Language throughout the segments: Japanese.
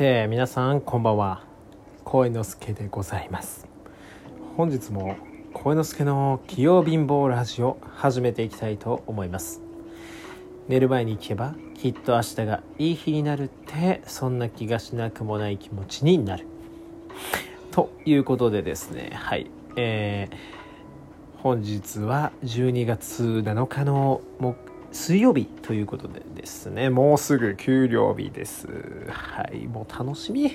て皆さんこんばんは。声之助でございます。本日も声之助の器用貧乏ラジオ始めていきたいと思います。寝る前に聞けばきっと明日がいい日になるってそんな気がしなくもない気持ちになる。ということでですねはい。えー、本日は12月7日の木水曜日ということでですね、もうすぐ給料日です。はい、もう楽しみ。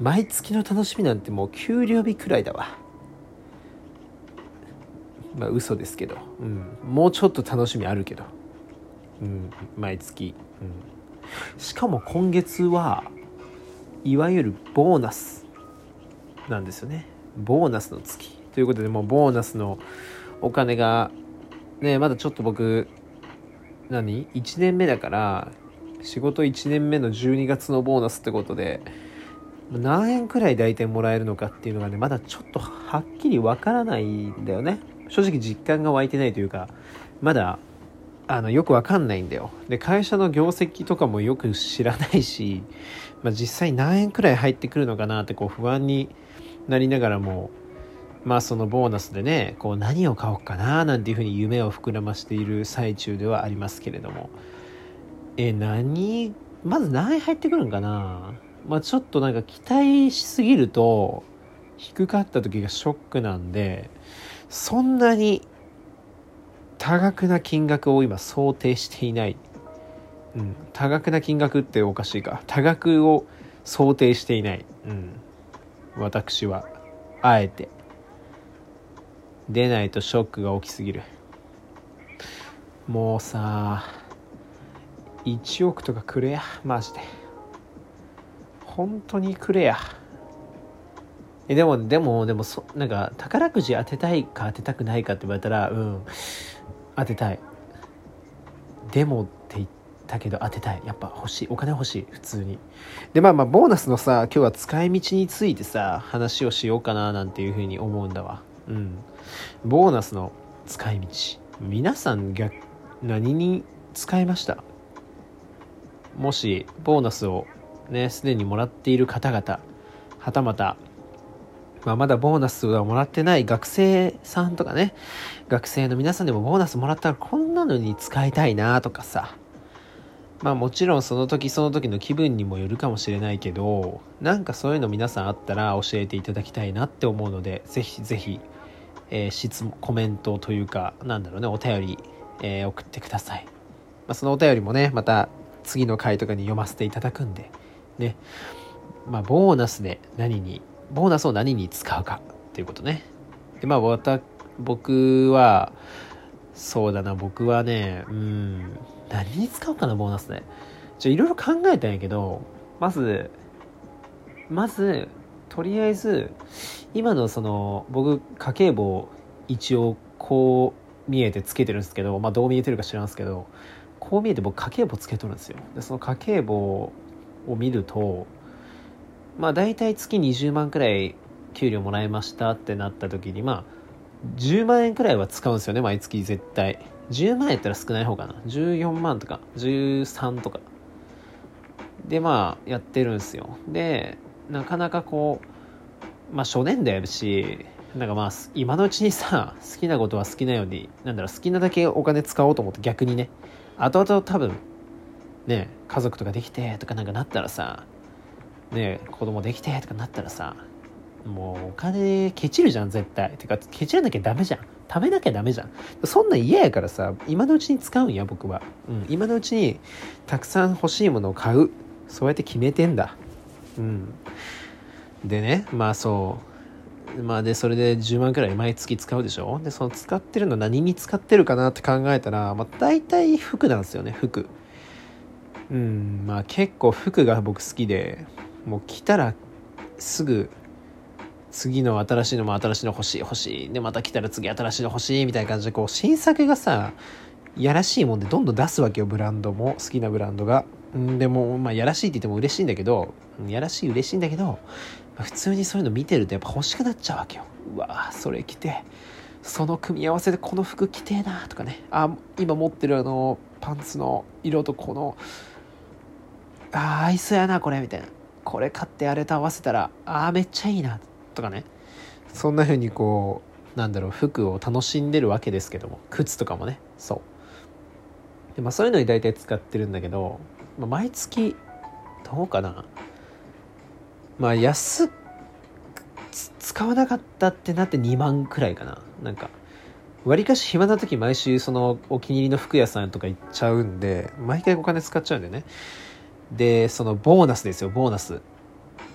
毎月の楽しみなんてもう給料日くらいだわ。まあ嘘ですけど、うん、もうちょっと楽しみあるけど、うん、毎月、うん。しかも今月はいわゆるボーナスなんですよね。ボーナスの月。ということでもうボーナスのお金がね、まだちょっと僕何 ?1 年目だから仕事1年目の12月のボーナスってことで何円くらい大体もらえるのかっていうのがねまだちょっとはっきりわからないんだよね正直実感が湧いてないというかまだあのよくわかんないんだよで会社の業績とかもよく知らないし、まあ、実際何円くらい入ってくるのかなってこう不安になりながらもまあそのボーナスでねこう何を買おうかななんていうふうに夢を膨らましている最中ではありますけれども。え何まず何入ってくるんかな？まあちょっとなんか期待しすぎると低かった時がショックなんでそんなに多額な金額を今想定していない、うん、多額な金額っておかしいか。多額を想定していない、うん、私はあえて。出ないとショックが大きすぎる。もうさ1億とかくれや。マジで。本当にくれや。えでもでもでもそなんか宝くじ当てたいか当てたくないかって言われたらうん。当てたい。でもって言ったけど当てたい。やっぱ欲しい。お金欲しい。普通に。でまあまあボーナスのさ今日は使い道についてさ話をしようかななんていうふうに思うんだわ。うん。ボーナスの使い道。皆さん逆何に使いました？もしボーナスをねすでにもらっている方々はたまた、まあ、まだボーナスはもらってない学生さんとかね学生の皆さんでもボーナスもらったらこんなのに使いたいなとかさまあもちろんその時その時の気分にもよるかもしれないけどなんかそういうの皆さんあったら教えていただきたいなって思うのでぜひぜひえー、質問、コメントというか、なんだろうね、お便り、えー、送ってください。まあ、そのお便りもね、また次の回とかに読ませていただくんで、ね、まあ、ボーナスで何に、ボーナスを何に使うかっていうことね。で、まあ、僕は、そうだな、僕はね、うん、何に使うかな、ボーナスで。じゃいろいろ考えたんやけど、まず、まず、とりあえず今のその僕家計簿一応こう見えてつけてるんですけどまあどう見えてるか知らんすけどこう見えて僕家計簿つけとるんですよでその家計簿を見るとまあ大体月20万くらい給料もらいましたってなった時にまあ10万円くらいは使うんですよね毎月絶対。10万円やったら少ない方かな。14万とか13とか。でまあやってるんですよ。でなかなかこう、まあ初年度やるし、なんかまあ今のうちにさ、好きなことは好きなように、なんだろう、好きなだけお金使おうと思って逆にね、後々多分、ね、家族とかできてとかなんかなったらさ、ね、子供できてとかなったらさ、もうお金ケチるじゃん絶対。てかケチらなきゃダメじゃん。食べなきゃダメじゃん。そんな嫌やからさ今のうちに使うんや僕は、うん、今のうちにたくさん欲しいものを買う。そうやって決めてんだ。うん。でねまあそう。まあでそれで10万くらい毎月使うでしょ？でその使ってるの何に使ってるかなって考えたら、まあ、大体服なんですよね服。うん。まあ結構服が僕好きでもう着たらすぐ次の新しいのも新しいの欲しい欲しい。でまた来たら次新しいの欲しいみたいな感じでこう新作がさやらしいもんでどんどん出すわけよブランドも。好きなブランドが。んでもまあやらしいって言っても嬉しいんだけどやらしい嬉しいんだけど、普通にそういうの見てるとやっぱ欲しくなっちゃうわけよ。うわそれ着てその組み合わせでこの服着てえなとかね。あ今持ってるあのパンツの色とこのあ合いそうやなこれみたいなこれ買ってあれと合わせたらああめっちゃいいなってとかね。そんな風にこうなんだろう服を楽しんでるわけですけども。靴とかもね。そう。でまあそういうのに大体使ってるんだけど、まあ、毎月どうかな。まあ安使わなかったってなって2万くらいかな。なんかわりかし暇な時毎週そのお気に入りの服屋さんとか行っちゃうんで毎回お金使っちゃうんでね。でそのボーナスですよボーナス。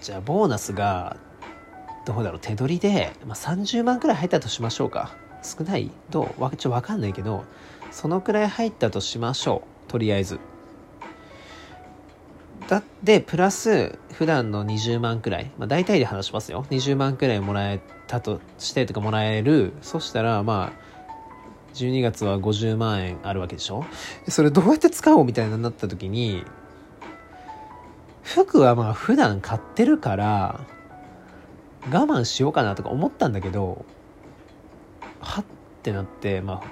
じゃあボーナスがどうだろう手取りで、まあ、30万くらい入ったとしましょうか。少ないどうわちょっと分かんないけどそのくらい入ったとしましょう。とりあえず。だってプラス普段の20万くらい、まあ、大体で話しますよ。20万くらいもらえたとしてとかもらえる。そしたらまあ12月は50万円あるわけでしょ。それどうやって使おうみたいになった時に服はまあ普段買ってるから我慢しようかなとか思ったんだけどはってなってまあ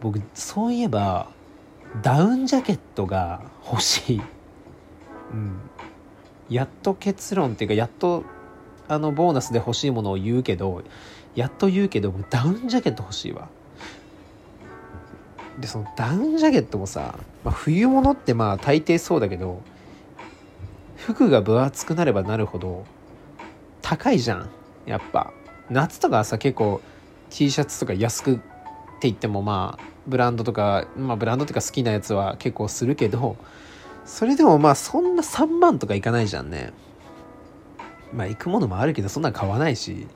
僕そういえばダウンジャケットが欲しい。うん。やっと結論っていうかやっとあのボーナスで欲しいものを言うけどやっと言うけどダウンジャケット欲しいわ。でそのダウンジャケットもさ、まあ、冬物ってまあ大抵そうだけど服が分厚くなればなるほど高いじゃん。やっぱ。夏とかさ結構 T シャツとか安くって言ってもまあブランドとかまあブランドとか好きなやつは結構するけどそれでもまあそんな3万とかいかないじゃんね。まあ行くものもあるけどそんなん買わないし。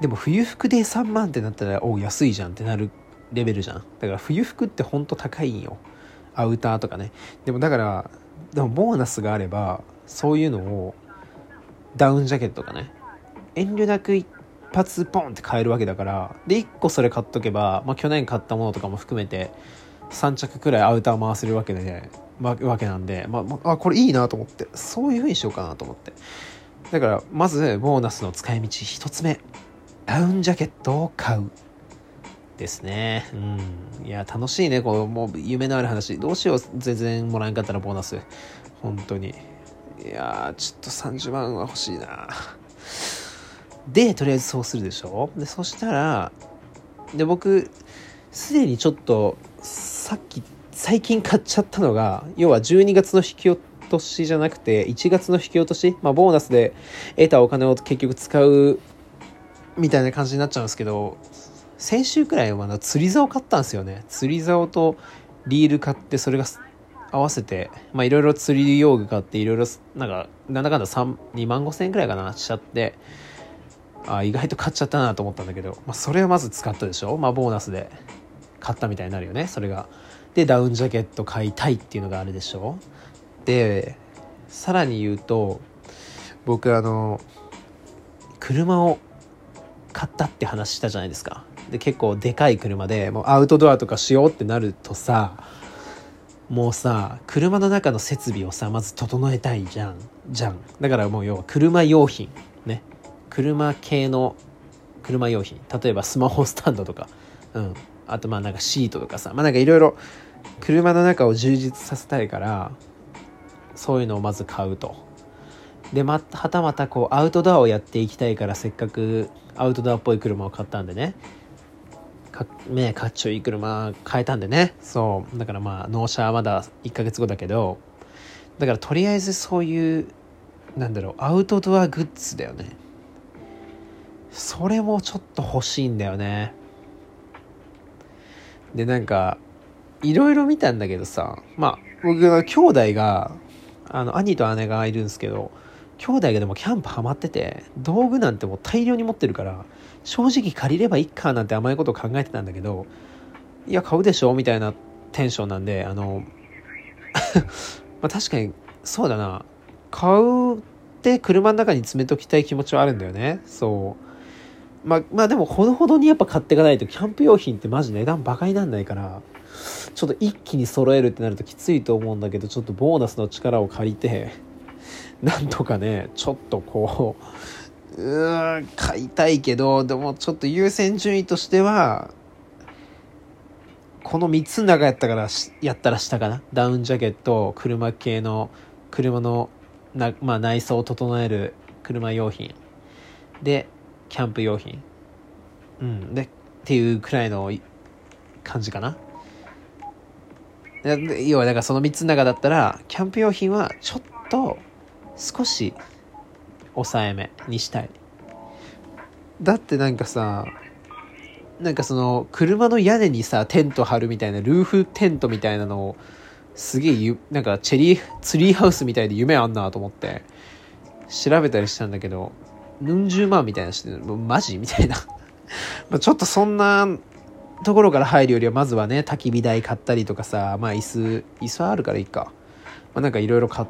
でも冬服で3万ってなったらお安いじゃんってなるレベルじゃん。だから冬服ってほんと高いんよ。アウターとかね。でもだからでもボーナスがあればそういうのをダウンジャケットがね遠慮なく一発ポンって買えるわけだからで1個それ買っとけば、まあ、去年買ったものとかも含めて3着くらいアウター回せるわけで、ま、わけなんで、まあ、あこれいいなと思ってそういう風にしようかなと思ってだからまずボーナスの使い道1つ目ダウンジャケットを買うですね。うん。いや、楽しいね。こう、もう夢のある話。どうしよう。全然もらえんかったらボーナス。本当に。いやちょっと30万は欲しいな。で、とりあえずそうするでしょ？で、そしたら、で、僕、すでにちょっと、さっき、最近買っちゃったのが、要は12月の引き落としじゃなくて、1月の引き落とし、まあ、ボーナスで得たお金を結局使う、みたいな感じになっちゃうんですけど、先週くらいは釣り竿買ったんですよね。釣り竿とリール買って、それが合わせて、まあいろいろ釣り用具買って、いろいろ、なんか、なんだかんだ3、2万5千円くらいかな、しちゃって、あ意外と買っちゃったなと思ったんだけど、まあそれをまず使ったでしょ？まあボーナスで買ったみたいになるよね、それが。で、ダウンジャケット買いたいっていうのがあるでしょ？で、さらに言うと、僕あの、車を買ったって話したじゃないですか。で結構でかい車でもうアウトドアとかしようってなるとさもうさ車の中の設備をさまず整えたいじゃん。じゃん。だからもう要は車用品ね。車系の車用品。例えばスマホスタンドとか。うん。あとまあなんかシートとかさ。まあなんかいろいろ車の中を充実させたいからそういうのをまず買うと。でまはたまたこうアウトドアをやっていきたいからせっかくアウトドアっぽい車を買ったんでね。かねかっちょいい車買えたんでね。そう。だからまあ納車はまだ1ヶ月後だけど。だからとりあえずそういうなんだろうアウトドアグッズだよね。それもちょっと欲しいんだよね。でなんかいろいろ見たんだけどさ。まあ僕は兄弟があの兄と姉がいるんですけど兄弟がでもキャンプハマってて道具なんてもう大量に持ってるから正直借りればいいかなんて甘いこと考えてたんだけどいや買うでしょみたいなテンションなんであの まあ確かにそうだな。買うって車の中に詰めときたい気持ちはあるんだよね。そう。まあまあでもほどほどにやっぱ買っていかないとキャンプ用品ってマジ値段バカになんないからちょっと一気に揃えるってなるときついと思うんだけどちょっとボーナスの力を借りてなんとかねちょっとこううん買いたいけどでもちょっと優先順位としてはこの3つの中やったからやったら下かな？ダウンジャケット車系の車のな、まあ、内装を整える車用品。でキャンプ用品。うんでっていうくらいの感じかな？要はだからその3つの中だったらキャンプ用品はちょっと少し抑えめにしたい。だってなんかさなんかその車の屋根にさテント張るみたいなルーフテントみたいなのをすげえなんかチェリーツリーハウスみたいで夢あんなと思って調べたりしたんだけどうん十万みたいなしてマジみたいな。ちょっとそんなところから入るよりはまずはね焚き火台買ったりとかさまあ椅子椅子はあるからいいか、まあ、なんかいろいろ買っ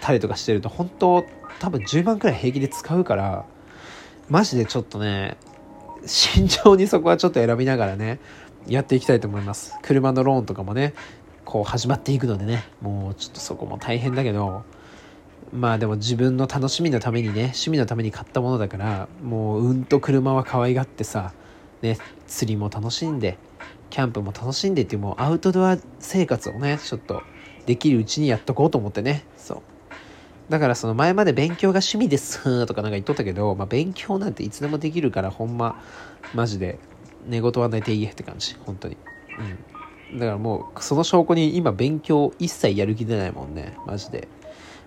たりとかしてると本当多分10万くらい平気で使うからマジでちょっとね慎重にそこはちょっと選びながらねやっていきたいと思います。車のローンとかもねこう始まっていくのでねもうちょっとそこも大変だけどまあでも自分の楽しみのためにね趣味のために買ったものだからもううんと車は可愛がってさね釣りも楽しんでキャンプも楽しんでっていうもうアウトドア生活をねちょっとできるうちにやっとこうと思ってね。そう。だからその前まで勉強が趣味ですとかなんか言っとったけど、まあ、勉強なんていつでもできるからほんまマジで寝言は寝ていいって感じ本当に。うん。だからもうその証拠に今勉強一切やる気出ないもんねマジで。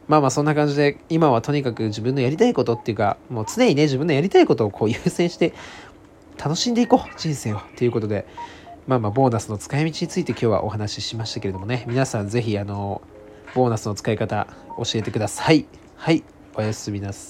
まあまあそんな感じで今はとにかく自分のやりたいことっていうかもう常にね自分のやりたいことをこう優先して楽しんでいこう人生をということでまあまあボーナスの使い道について今日はお話ししましたけれどもね。皆さんぜひあのボーナスの使い方教えてください。はい、おやすみなさい。